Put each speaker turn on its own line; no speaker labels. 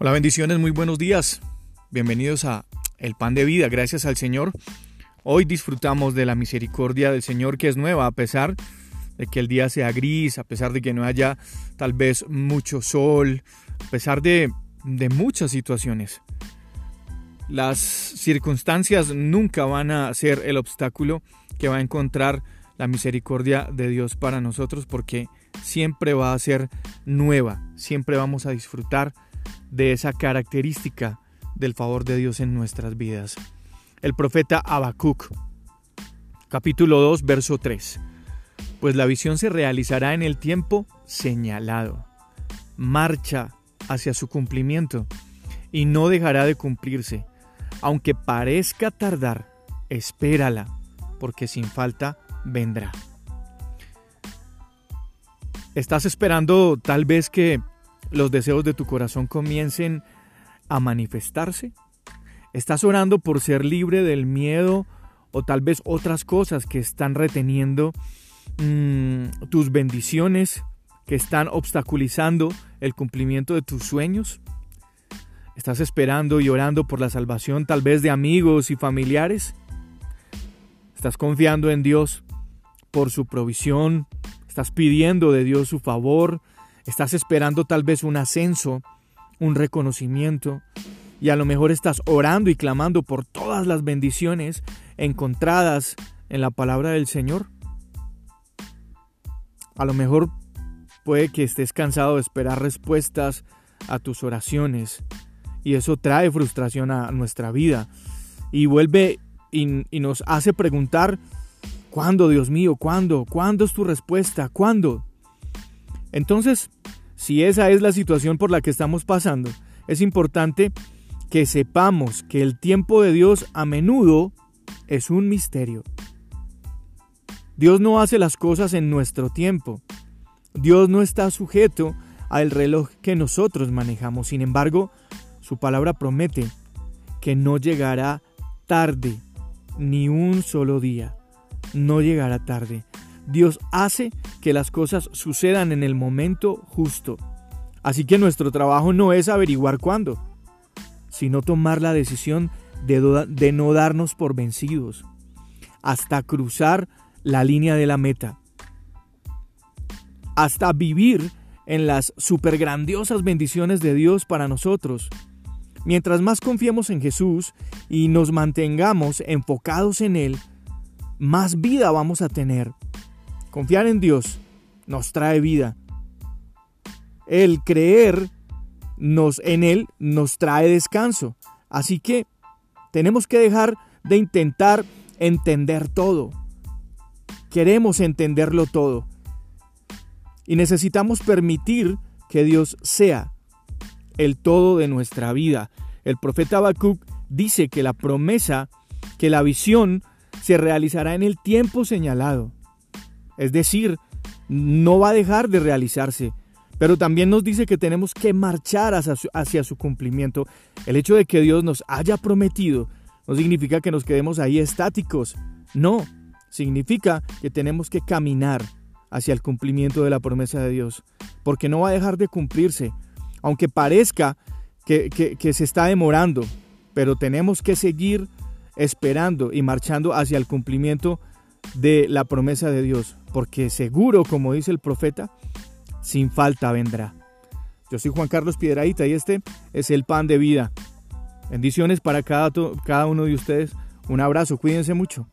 Hola, bendiciones, muy buenos días. Bienvenidos a El Pan de Vida, gracias al Señor. Hoy disfrutamos de la misericordia del Señor que es nueva, a pesar de que el día sea gris, a pesar de que no haya tal vez mucho sol, a pesar de, de muchas situaciones. Las circunstancias nunca van a ser el obstáculo que va a encontrar la misericordia de Dios para nosotros porque siempre va a ser nueva, siempre vamos a disfrutar de esa característica del favor de Dios en nuestras vidas. El profeta Habacuc, capítulo 2, verso 3. Pues la visión se realizará en el tiempo señalado. Marcha hacia su cumplimiento y no dejará de cumplirse. Aunque parezca tardar, espérala, porque sin falta vendrá. ¿Estás esperando tal vez que los deseos de tu corazón comiencen a manifestarse? ¿Estás orando por ser libre del miedo o tal vez otras cosas que están reteniendo mm, tus bendiciones, que están obstaculizando el cumplimiento de tus sueños? ¿Estás esperando y orando por la salvación tal vez de amigos y familiares? ¿Estás confiando en Dios por su provisión? ¿Estás pidiendo de Dios su favor? Estás esperando tal vez un ascenso, un reconocimiento, y a lo mejor estás orando y clamando por todas las bendiciones encontradas en la palabra del Señor. A lo mejor puede que estés cansado de esperar respuestas a tus oraciones y eso trae frustración a nuestra vida y vuelve y, nos hace preguntar, ¿cuándo, Dios mío? ¿Cuándo? ¿Cuándo es tu respuesta? ¿Cuándo? Entonces, si esa es la situación por la que estamos pasando, es importante que sepamos que el tiempo de Dios a menudo es un misterio. Dios no hace las cosas en nuestro tiempo. Dios no está sujeto al reloj que nosotros manejamos. Sin embargo, su palabra promete que no llegará tarde, ni un solo día. No llegará tarde. Dios hace que las cosas sucedan en el momento justo. Así que nuestro trabajo no es averiguar cuándo, sino tomar la decisión de, no darnos por vencidos, hasta cruzar la línea de la meta, hasta vivir en las supergrandiosas bendiciones de Dios para nosotros. Mientras más confiemos en Jesús y nos mantengamos enfocados en Él, más vida vamos a tener Confiar en Dios nos trae vida. El creer nos, en Él nos trae descanso. Así que tenemos que dejar de intentar entender todo. Queremos entenderlo todo. Y necesitamos permitir que Dios sea el todo de nuestra vida. El profeta Habacuc dice que la promesa, que la visión se realizará en el tiempo señalado. Es decir, no va a dejar de realizarse. Pero también nos dice que tenemos que marchar hacia su, cumplimiento. El hecho de que Dios nos haya prometido no significa que nos quedemos ahí estáticos. No, significa que tenemos que caminar hacia el cumplimiento de la promesa de Dios. Porque no va a dejar de cumplirse. Aunque parezca que, que se está demorando. Pero tenemos que seguir esperando y marchando hacia el cumplimiento de la promesa de Dios, porque seguro, como dice el profeta, sin falta vendrá. Yo soy Juan Carlos Piedraíta y este es el pan de vida. Bendiciones para cada, cada uno de ustedes. Un abrazo, cuídense mucho.